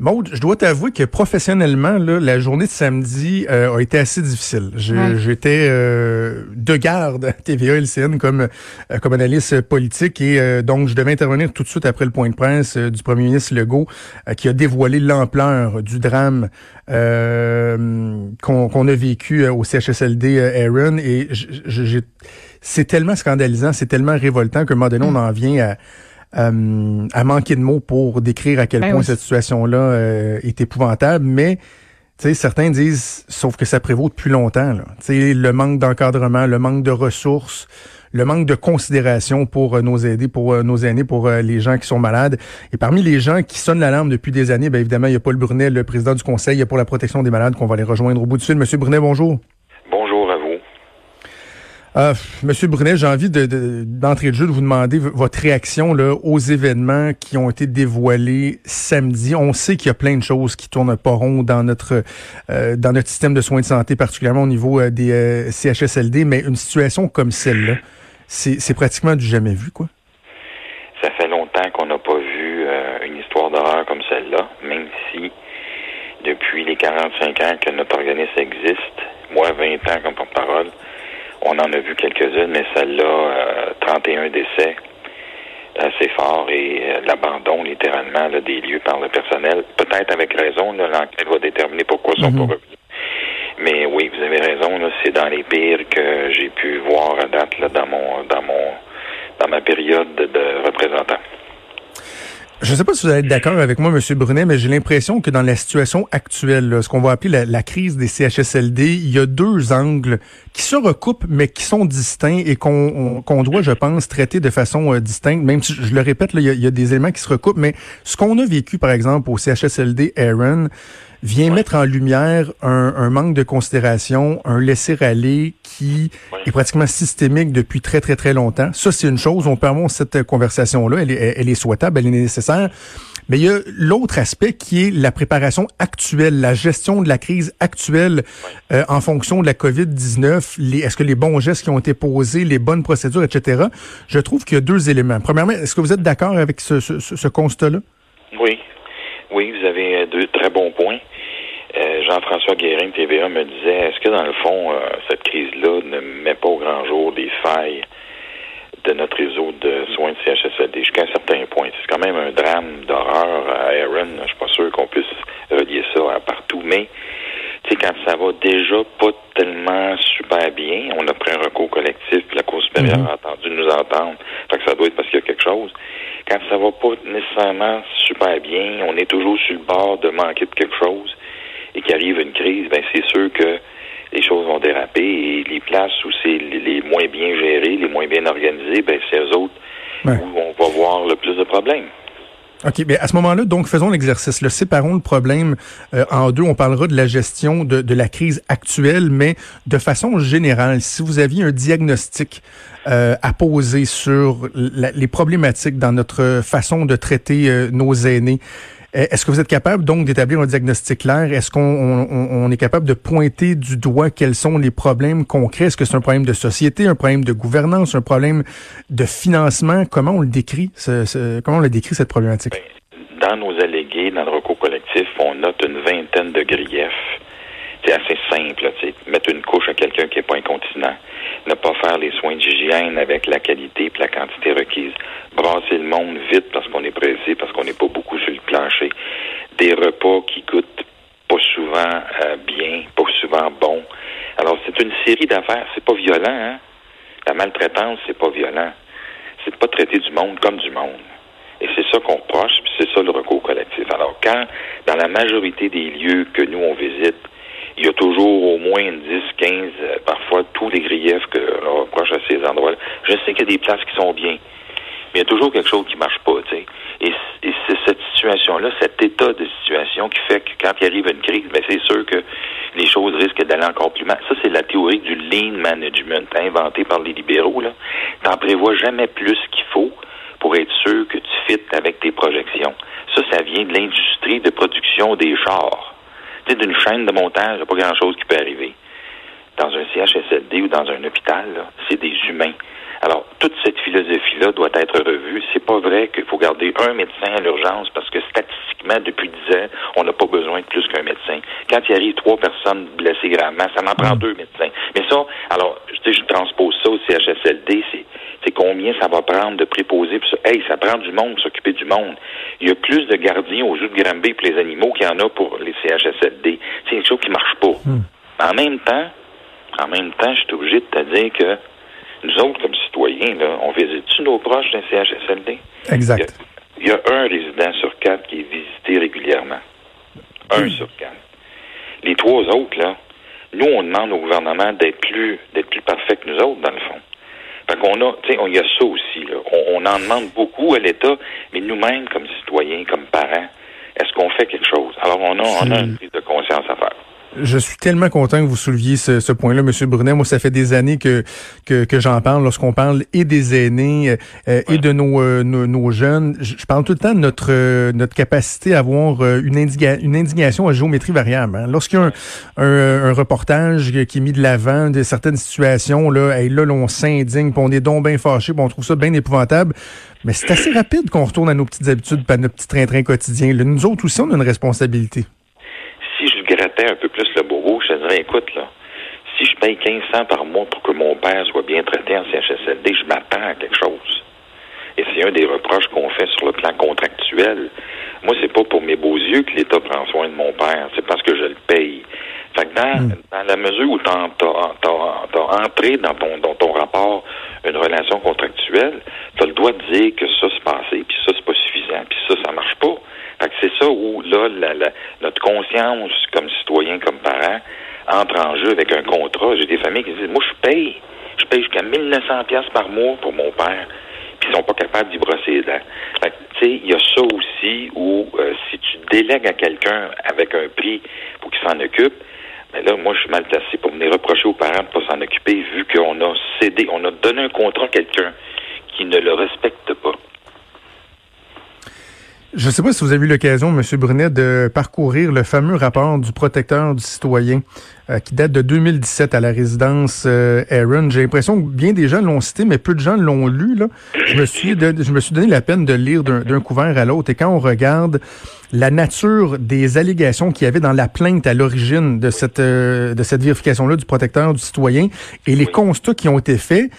Maud, je dois t'avouer que professionnellement, là, la journée de samedi euh, a été assez difficile. J'étais euh, de garde à TVA LCN comme, euh, comme analyste politique et donc je devais intervenir tout de suite après le point de presse du premier ministre Legault qui a dévoilé l'ampleur du drame qu'on a vécu au CHSLD Aaron et c'est tellement scandalisant, c'est tellement révoltant qu'à un moment donné, on mm. en vient à euh, à manquer de mots pour décrire à quel ben point cette situation-là euh, est épouvantable, mais certains disent, sauf que ça prévaut depuis longtemps. Là. le manque d'encadrement, le manque de ressources, le manque de considération pour euh, nos aidés, pour nos aînés, pour les gens qui sont malades. Et parmi les gens qui sonnent l'alarme depuis des années, bien évidemment, il y a Paul Brunet, le président du Conseil pour la protection des malades, qu'on va aller rejoindre au bout du fil. Monsieur Brunet, bonjour. Euh, Monsieur Brunet, j'ai envie d'entrer de, jeu de vous demander votre réaction aux événements qui ont été dévoilés samedi. On sait qu'il y a plein de choses qui tournent pas rond dans notre euh, dans notre système de soins de santé, particulièrement au niveau euh, des CHSLD, mais une situation comme celle-là, c'est pratiquement du jamais vu, quoi. Ça fait longtemps qu'on n'a pas vu une histoire d'horreur comme celle-là, même si depuis les 45 ans que notre organisme existe, moi 20 ans comme porte-parole, on en a vu quelques-unes, mais celle-là, 31 euh, décès, assez fort, et euh, l'abandon littéralement des lieux par le personnel. Peut-être avec raison, l'enquête va déterminer pourquoi ils sont pas mhm. revenus. Mais oui, vous avez raison, c'est dans les pires que j'ai pu voir à date là, dans mon dans mon dans ma période de représentant. Je ne sais pas si vous allez être d'accord avec moi, M. Brunet, mais j'ai l'impression que dans la situation actuelle, ce qu'on va appeler la, crise des CHSLD, il y a deux angles qui se recoupent, mais qui sont distincts et qu'on doit, je pense, traiter de façon euh, distincte. Même si, je le répète, a, il, y a, des éléments qui se recoupent, mais ce qu'on a vécu, par exemple, au CHSLD Aaron, vient mettre en lumière un, manque de considération, un laisser-aller qui est pratiquement systémique depuis très, très, très longtemps. Ça, c'est une chose. On avoir cette conversation-là. Elle est, elle est souhaitable, elle est nécessaire. Mais il y a l'autre aspect qui est la préparation actuelle, la gestion de la crise actuelle euh, en fonction de la COVID-19. Est-ce que les bons gestes qui ont été posés, les bonnes procédures, etc. Je trouve qu'il y a deux éléments. Premièrement, est-ce que vous êtes d'accord avec ce, ce, ce constat-là? Oui, oui, vous avez deux très bons points. Euh, Jean-François Guérin, TVA, me disait, est-ce que dans le fond, euh, cette crise-là ne met pas au grand jour des failles de notre réseau de soins de CHSLD jusqu'à un certain point? C'est quand même un drame d'horreur à Aaron. Je suis pas sûr qu'on puisse relier ça à partout, mais tu sais, quand ça va déjà pas tellement super bien, on a pris un recours collectif, puis la Cour supérieure mm-hmm. a entendu nous entendre. Fait que ça doit être parce qu'il y a quelque chose quand ça va pas nécessairement super bien, on est toujours sur le bord de manquer de quelque chose et qu'il arrive une crise, ben c'est sûr que les choses vont déraper et les places où c'est les moins bien gérées, les moins bien organisées, ben c'est eux autres où on va voir le plus de problèmes. OK, mais à ce moment-là, donc faisons l'exercice. Le séparons le problème euh, en deux. On parlera de la gestion de, de, la crise actuelle, mais de façon générale, si vous aviez un diagnostic euh, à poser sur les problématiques dans notre façon de traiter euh, nos aînés, est-ce que vous êtes capable donc d'établir un diagnostic clair? Est-ce qu'on on, est capable de pointer du doigt quels sont les problèmes concrets? Est-ce que c'est un problème de société, un problème de gouvernance, un problème de financement? Comment on le décrit, comment on le décrit cette problématique? Ben, dans nos allégués, dans le recours collectif, on note une vingtaine de griefs. C'est assez simple, mettre une couche à quelqu'un qui n'est pas incontinent, ne pas faire les soins d'hygiène avec la qualité et la quantité requise, brasser le monde vite parce qu'on est pressé, parce qu'on n'est pas beaucoup sur le plancher, des repas qui coûtent pas souvent euh, bien, pas souvent bon. Alors c'est une série d'affaires, c'est pas violent, hein? La maltraitance, c'est pas violent. C'est pas traiter du monde comme du monde. Et c'est ça qu'on proche, puis c'est ça le recours collectif. Alors quand, dans la majorité des lieux que nous on visite, il y a toujours au moins 10, 15, euh, parfois tous les griefs que l'on reproche à ces endroits-là. Je sais qu'il y a des places qui sont bien, mais il y a toujours quelque chose qui marche pas, tu. Et, c'est cette situation-là, cet état de situation qui fait que quand il arrive une crise, ben c'est sûr que les choses risquent d'aller encore plus mal. Ça, c'est la théorie du lean management inventée par les libéraux. Là. T'en prévois jamais plus qu'il faut pour être sûr que tu fites avec tes projections. Ça, ça vient de l'industrie de production des chars d'une chaîne de montage, il n'y a pas grand-chose qui peut arriver. Dans un CHSLD ou dans un hôpital, c'est des humains. Alors, toute cette philosophie-là doit être revue. C'est pas vrai qu'il faut garder un médecin à l'urgence parce que statistiquement, depuis dix ans, on n'a pas besoin de plus qu'un médecin. Quand il arrive trois personnes blessées gravement, ça m'en prend mm. deux médecins. Mais ça, alors, je, je transpose ça au CHSLD, c'est c'est combien ça va prendre de préposer. Puis ça, hey, ça prend du monde, s'occuper du monde. Il y a plus de gardiens aux jeux de Granby pour les animaux qu'il y en a pour les CHSLD. C'est quelque chose qui marche pas. Hmm. En même temps, en même temps, je suis obligé de te dire que nous autres, comme citoyens, là, on visite-tu nos proches d'un CHSLD? Exact. Il y, a, un résident sur quatre qui est visité régulièrement. Un sur quatre. Les trois autres, là, nous, on demande au gouvernement d'être plus, d'être plus parfait que nous autres, dans le fond. Fait qu'on a, tu sais, il y a ça aussi. Là. On, en demande beaucoup à l'État, mais nous-mêmes, comme citoyens, comme parents, est-ce qu'on fait quelque chose? Alors, on a, on a une prise de conscience à faire. Je suis tellement content que vous souleviez ce, ce point-là, Monsieur Brunet. Moi, ça fait des années que que, que j'en parle lorsqu'on parle et des aînés euh, et de nos, euh, nos, jeunes. Je, parle tout le temps de notre euh, notre capacité à avoir une, une indignation à géométrie variable. Hein. Lorsqu'il y a un, un, reportage qui est mis de l'avant de certaines situations, là, et là, on s'indigne, puis on est donc bien fâché, on trouve ça bien épouvantable. Mais c'est assez rapide qu'on retourne à nos petites habitudes, à notre petit train-train quotidien. nous autres aussi, on a une responsabilité grattais un peu plus le bourreau, je te dirais, écoute, là, si je paye 1500 par mois pour que mon père soit bien traité en CHSLD, je m'attends à quelque chose. Et c'est un des reproches qu'on fait sur le plan contractuel. Moi, c'est pas pour mes beaux yeux que l'État prend soin de mon père, c'est parce que je le paye. Fait que dans, hmm. dans la mesure où tu as, entré dans ton, dans ton rapport une relation contractuelle, tu as le droit de dire que ça se passé, puis ça, c'est pas suffisant, puis ça, ça marche pas. Fait que c'est ça où, là, la, notre conscience comme citoyen, comme parent, entre en jeu avec un contrat. J'ai des familles qui disent, moi, je paye. Je paye jusqu'à 1900 pièces par mois pour mon père. Puis ils sont pas capables d'y brosser les dents. Fait tu sais, il y a ça aussi où, euh, si tu délègues à quelqu'un avec un prix pour qu'il s'en occupe, mais ben là, moi, je suis mal placé pour venir reprocher aux parents de pas s'en occuper, vu qu'on a cédé, on a donné un contrat à quelqu'un qui ne le respecte pas. Je ne sais pas si vous avez eu l'occasion, M. Brunet, de parcourir le fameux rapport du protecteur du citoyen euh, qui date de 2017 à la résidence euh, Aaron. J'ai l'impression que bien des gens l'ont cité, mais peu de gens l'ont lu. Là. Je, me suis je me suis donné la peine de lire d'un couvert à l'autre. Et quand on regarde la nature des allégations qu'il y avait dans la plainte à l'origine de cette, euh, de cette vérification-là du protecteur du citoyen et les constats qui ont été faits,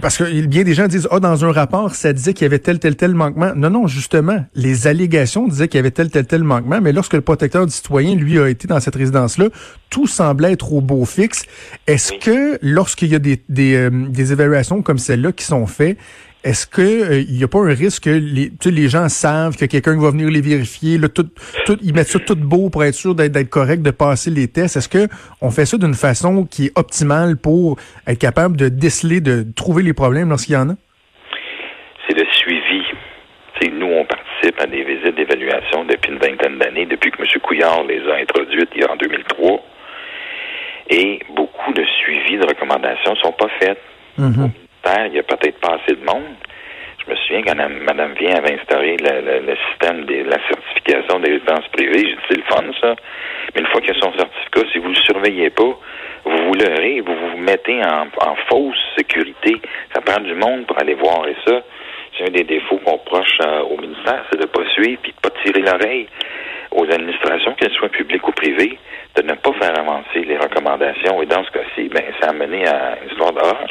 parce que bien des gens disent, ah, dans un rapport, ça disait qu'il y avait tel, tel, tel manquement. Non, non, justement, les allégations disaient qu'il y avait tel, tel, tel manquement, mais lorsque le protecteur du citoyen, lui, a été dans cette résidence-là, tout semblait être au beau fixe. Est-ce que lorsqu'il y a des, des, euh, des évaluations comme celle-là qui sont faites, est-ce que euh, il n'y a pas un risque que les, les gens savent que quelqu'un va venir les vérifier, là, tout, tout, ils mettent ça tout beau pour être sûr d'être correct, de passer les tests? Est-ce que on fait ça d'une façon qui est optimale pour être capable de déceler, de trouver les problèmes lorsqu'il y en a? C'est le suivi. T'sais, nous, on participe à des visites d'évaluation depuis une vingtaine d'années, depuis que M. Couillard les a introduites il y a en 2003. Et beaucoup de suivis de recommandations sont pas faites. Il n'y a peut-être pas assez de monde. Je me souviens quand Mme Vient avait instauré le, système de la certification des résidences privées. J'ai dit, c'est le fun, ça. Mais une fois qu'il y a son certificat, si vous ne le surveillez pas, vous vous leurrez, vous vous mettez en, fausse sécurité. Ça prend du monde pour aller voir. Et ça, c'est un des défauts qu'on reproche euh, au ministère, c'est de ne pas suivre et de ne pas tirer l'oreille aux administrations, qu'elles soient publiques ou privées, de ne pas faire avancer les recommandations. Et dans ce cas-ci, ben, ça a mené à une histoire d'horreur.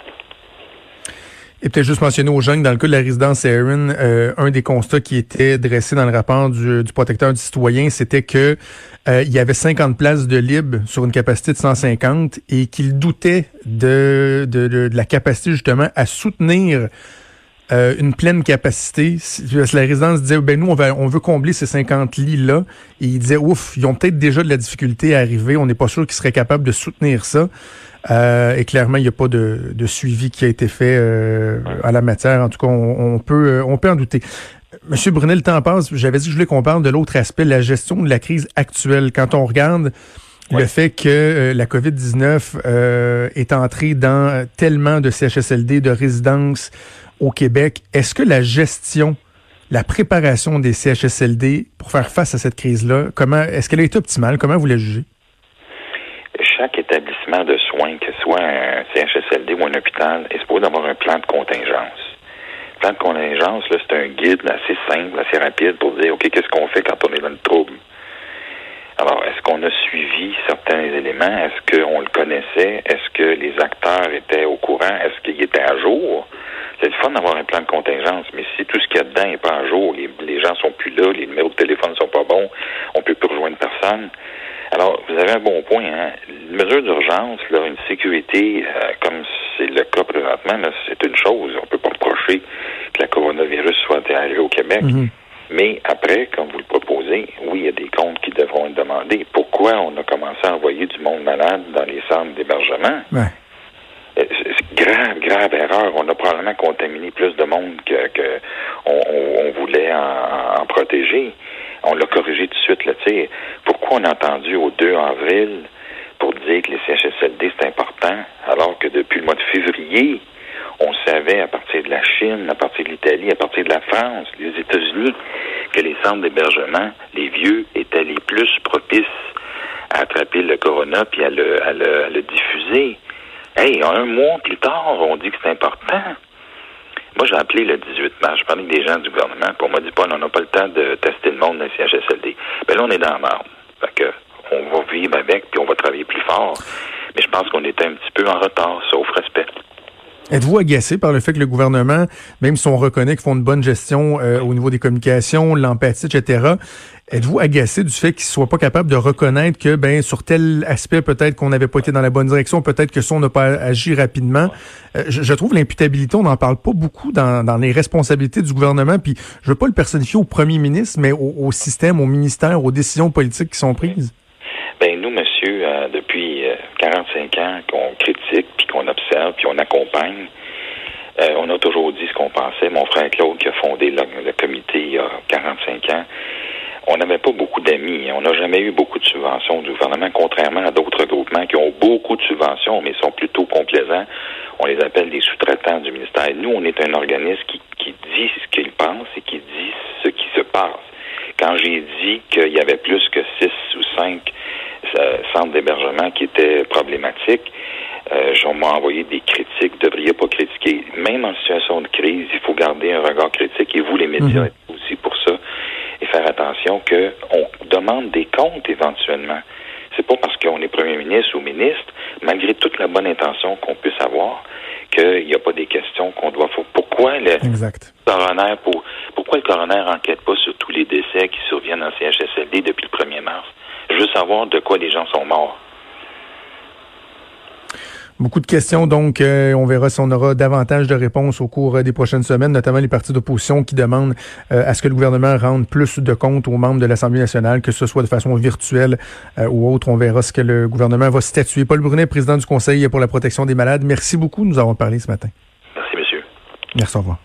Et peut-être juste mentionner aux jeunes, dans le cas de la résidence Aaron, euh, un des constats qui était dressé dans le rapport du, protecteur du citoyen, c'était que euh, il y avait 50 places de libre sur une capacité de 150 et qu'il doutait de, de, de, la capacité justement à soutenir euh, une pleine capacité. La résidence disait, ben nous, on, va, on veut combler ces 50 lits-là. Et il disait, ouf, ils ont peut-être déjà de la difficulté à arriver. On n'est pas sûr qu'ils seraient capables de soutenir ça. Euh, et clairement, il n'y a pas de, de, suivi qui a été fait euh, à la matière. En tout cas, on, peut, euh, on peut en douter. Monsieur Brunel, le temps passe. J'avais dit que je voulais qu'on parle de l'autre aspect, la gestion de la crise actuelle. Quand on regarde le fait que la COVID-19 est entrée dans tellement de CHSLD, de résidences au Québec, est-ce que la gestion, la préparation des CHSLD pour faire face à cette crise-là, comment est-ce qu'elle a été optimale? Comment vous la jugez? De soins, que ce soit un CHSLD ou un hôpital, est supposé d'avoir un plan de contingence? Le plan de contingence, c'est un guide assez simple, assez rapide pour dire, OK, qu'est-ce qu'on fait quand on est dans le trouble? Alors, est-ce qu'on a suivi certains éléments? Est-ce qu'on le connaissait? Est-ce que les acteurs étaient au courant? Est-ce qu'ils étaient à jour? C'est le fun d'avoir un plan de contingence, mais si tout ce qu'il y a dedans n'est pas à jour, les, les gens sont plus là, les numéros de téléphone sont pas bons, on peut plus rejoindre personne. Alors, vous avez un bon point. Hein? Une mesure d'urgence, une sécurité, euh, comme c'est le cas présentement, c'est une chose. On peut pas reprocher que la coronavirus soit arrivée au Québec. Mhm. Mais après, comme vous le proposez, oui, il y a des comptes qui devront être demandés. Pourquoi on a commencé à envoyer du monde malade dans les centres d'hébergement? Ouais. Euh, C'est grave, grave erreur. On a probablement contaminé plus de monde que, que on, on- on voulait en, en protéger. On l'a corrigé tout de suite. Là, Pourquoi on a entendu au 2 avril pour dire que les CHSLD, c'est important, alors que depuis le mois de février, on savait à partir de la Chine, à partir de l'Italie, à partir de la France, les États-Unis, que les centres d'hébergement, les vieux, étaient les plus propices à attraper le corona puis à le, diffuser. Hey, un mois plus tard, on dit que c'est important. Moi, j'ai appelé le 18 mars. Je parlais avec des gens du gouvernement. Puis on m'a dit pas, on n'a pas le temps de tester le monde dans les CHSLD. Ben là, on est dans la marde. Que, on va vivre avec, puis on va travailler plus fort. Mais je pense qu'on était un petit peu en retard, sauf respect. Êtes-vous agacé par le fait que le gouvernement, même si on reconnaît qu'ils font une bonne gestion euh, au niveau des communications, l'empathie, etc., êtes-vous agacé du fait qu'ils soient pas capables de reconnaître que, ben, sur tel aspect, peut-être qu'on n'avait pas été dans la bonne direction, peut-être que ça, on n'a pas agi rapidement? Euh, je, trouve l'imputabilité, on n'en parle pas beaucoup dans, dans les responsabilités du gouvernement, puis je veux pas le personnifier au premier ministre, mais au, au système, au ministère, aux décisions politiques qui sont prises. Ben nous, monsieur, euh, depuis euh, 45 ans qu'on critique, puis qu'on observe, puis on accompagne, euh, on a toujours dit ce qu'on pensait. Mon frère Claude, qui a fondé le comité il y a 45 ans, on n'avait pas beaucoup d'amis. On n'a jamais eu beaucoup de subventions du gouvernement, contrairement à d'autres groupements qui ont beaucoup de subventions, mais sont plutôt complaisants. On les appelle des sous-traitants du ministère. Nous, on est un organisme qui, dit ce qu'il pense et qui dit ce qui se passe. Quand j'ai dit qu'il y avait plus que six ou cinq euh, centres d'hébergement qui étaient problématiques, euh, on m'a envoyé des critiques. Vous ne devriez pas critiquer. Même en situation de crise, il faut garder un regard critique et vous, les médias, Mhm. êtes aussi pour ça. Et faire attention qu'on demande des comptes éventuellement. C'est pas parce qu'on est premier ministre ou ministre, malgré toute la bonne intention qu'on puisse avoir, qu'il n'y a pas des questions qu'on doit faire. Pourquoi le Exact. coroner pour pourquoi le coroner enquête pas sur tous les décès qui surviennent en CHSLD depuis le 1er mars? Je veux savoir de quoi les gens sont morts. Beaucoup de questions, donc euh, on verra si on aura davantage de réponses au cours euh, des prochaines semaines, notamment les partis d'opposition qui demandent euh, à ce que le gouvernement rende plus de comptes aux membres de l'Assemblée nationale, que ce soit de façon virtuelle euh, ou autre. On verra ce que le gouvernement va statuer. Paul Brunet, président du Conseil pour la protection des malades, merci beaucoup de nous avoir parlé ce matin. Merci, monsieur. Merci, au revoir.